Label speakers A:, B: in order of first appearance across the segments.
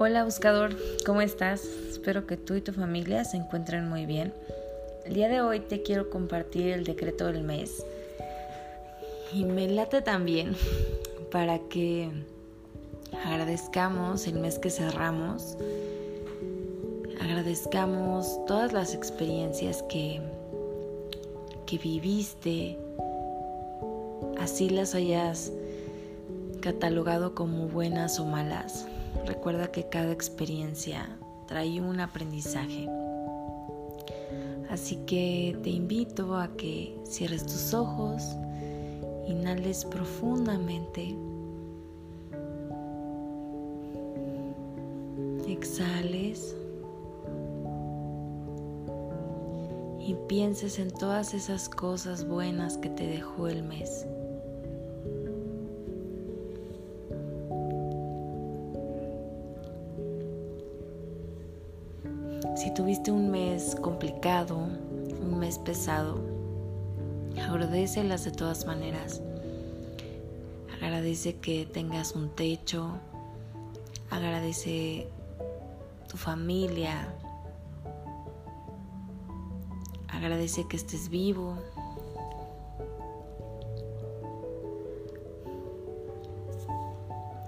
A: Hola buscador, ¿cómo estás? Espero que tú y tu familia se encuentren muy bien. El día de hoy te quiero compartir el decreto del mes y me late también para que agradezcamos el mes que cerramos, agradezcamos todas las experiencias que, que viviste, así las hayas catalogado como buenas o malas Recuerda que cada experiencia trae un aprendizaje. Así que te invito a que cierres tus ojos, inhales profundamente, exhales y pienses en todas esas cosas buenas que te dejó el mes. Si tuviste un mes complicado, un mes pesado, agradecelas de todas maneras. Agradece que tengas un techo, agradece tu familia, agradece que estés vivo.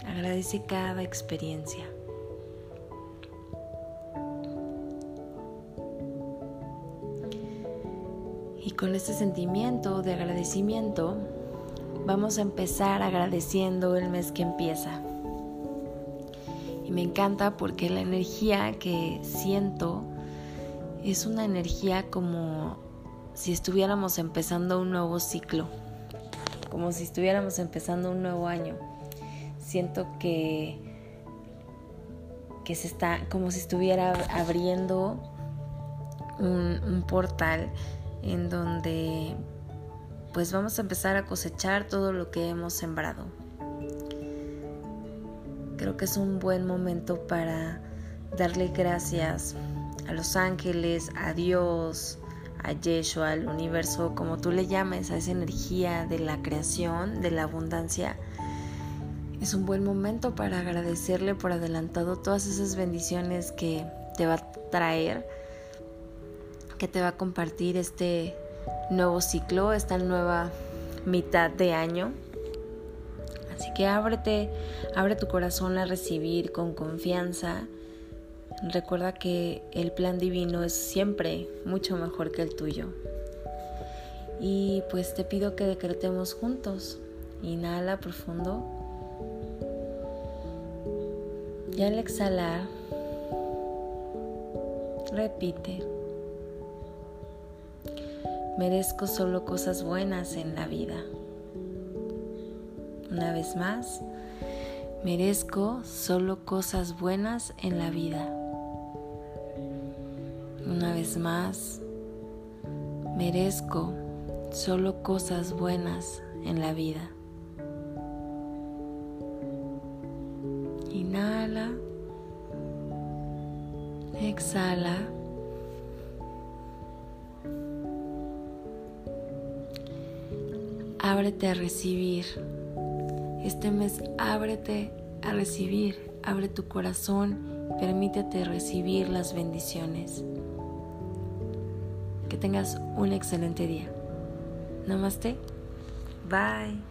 A: Agradece cada experiencia. Y con este sentimiento de agradecimiento vamos a empezar agradeciendo el mes que empieza. Y me encanta porque la energía que siento es una energía como si estuviéramos empezando un nuevo ciclo, como si estuviéramos empezando un nuevo año. Siento que, que se está como si estuviera abriendo un, un portal en donde pues vamos a empezar a cosechar todo lo que hemos sembrado. Creo que es un buen momento para darle gracias a los ángeles, a Dios, a Yeshua, al universo, como tú le llames, a esa energía de la creación, de la abundancia. Es un buen momento para agradecerle por adelantado todas esas bendiciones que te va a traer que te va a compartir este nuevo ciclo, esta nueva mitad de año. Así que ábrete, abre tu corazón a recibir con confianza. Recuerda que el plan divino es siempre mucho mejor que el tuyo. Y pues te pido que decretemos juntos. Inhala profundo. Y al exhalar, repite. Merezco solo cosas buenas en la vida. Una vez más, merezco solo cosas buenas en la vida. Una vez más, merezco solo cosas buenas en la vida. Inhala, exhala. Ábrete a recibir. Este mes ábrete a recibir, abre tu corazón, permítete recibir las bendiciones. Que tengas un excelente día. Namaste. Bye.